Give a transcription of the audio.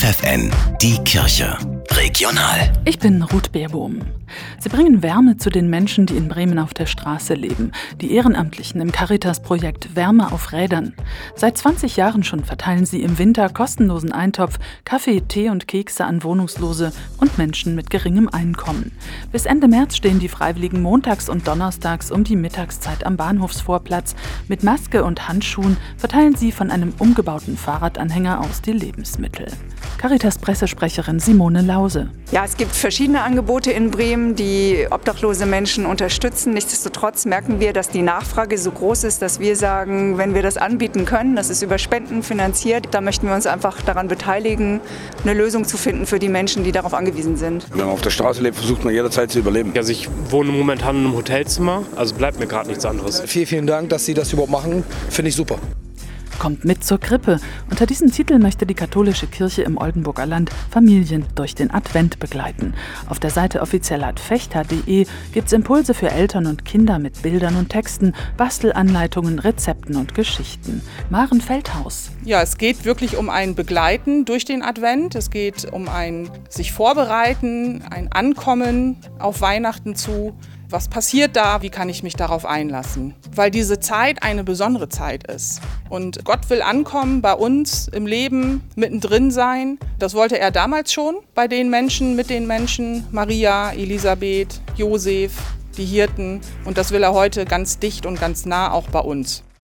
FFN, die Kirche. Regional. Ich bin Ruth Beerbohm. Sie bringen Wärme zu den Menschen, die in Bremen auf der Straße leben. Die Ehrenamtlichen im Caritas-Projekt Wärme auf Rädern. Seit 20 Jahren schon verteilen sie im Winter kostenlosen Eintopf, Kaffee, Tee und Kekse an Wohnungslose und Menschen mit geringem Einkommen. Bis Ende März stehen die Freiwilligen montags und donnerstags um die Mittagszeit am Bahnhofsvorplatz. Mit Maske und Handschuhen verteilen sie von einem umgebauten Fahrradanhänger aus die Lebensmittel. Caritas-Pressesprecherin Simone Lause. Ja, es gibt verschiedene Angebote in Bremen, die obdachlose Menschen unterstützen. Nichtsdestotrotz merken wir, dass die Nachfrage so groß ist, dass wir sagen, wenn wir das anbieten können, das ist über Spenden finanziert, da möchten wir uns einfach daran beteiligen, eine Lösung zu finden für die Menschen, die darauf angewiesen sind. Wenn man auf der Straße lebt, versucht man jederzeit zu überleben. Also ich wohne momentan in einem Hotelzimmer, also bleibt mir gerade nichts anderes. Vielen, vielen Dank, dass Sie das überhaupt machen. Finde ich super. Kommt mit zur Krippe. Unter diesem Titel möchte die katholische Kirche im Oldenburger Land Familien durch den Advent begleiten. Auf der Seite offizieller.fechter.de gibt es Impulse für Eltern und Kinder mit Bildern und Texten, Bastelanleitungen, Rezepten und Geschichten. Maren Feldhaus. Ja, es geht wirklich um ein Begleiten durch den Advent. Es geht um ein sich vorbereiten, ein Ankommen auf Weihnachten zu. Was passiert da? Wie kann ich mich darauf einlassen? Weil diese Zeit eine besondere Zeit ist. Und Gott will ankommen bei uns im Leben, mittendrin sein. Das wollte er damals schon bei den Menschen, mit den Menschen, Maria, Elisabeth, Josef, die Hirten. Und das will er heute ganz dicht und ganz nah auch bei uns.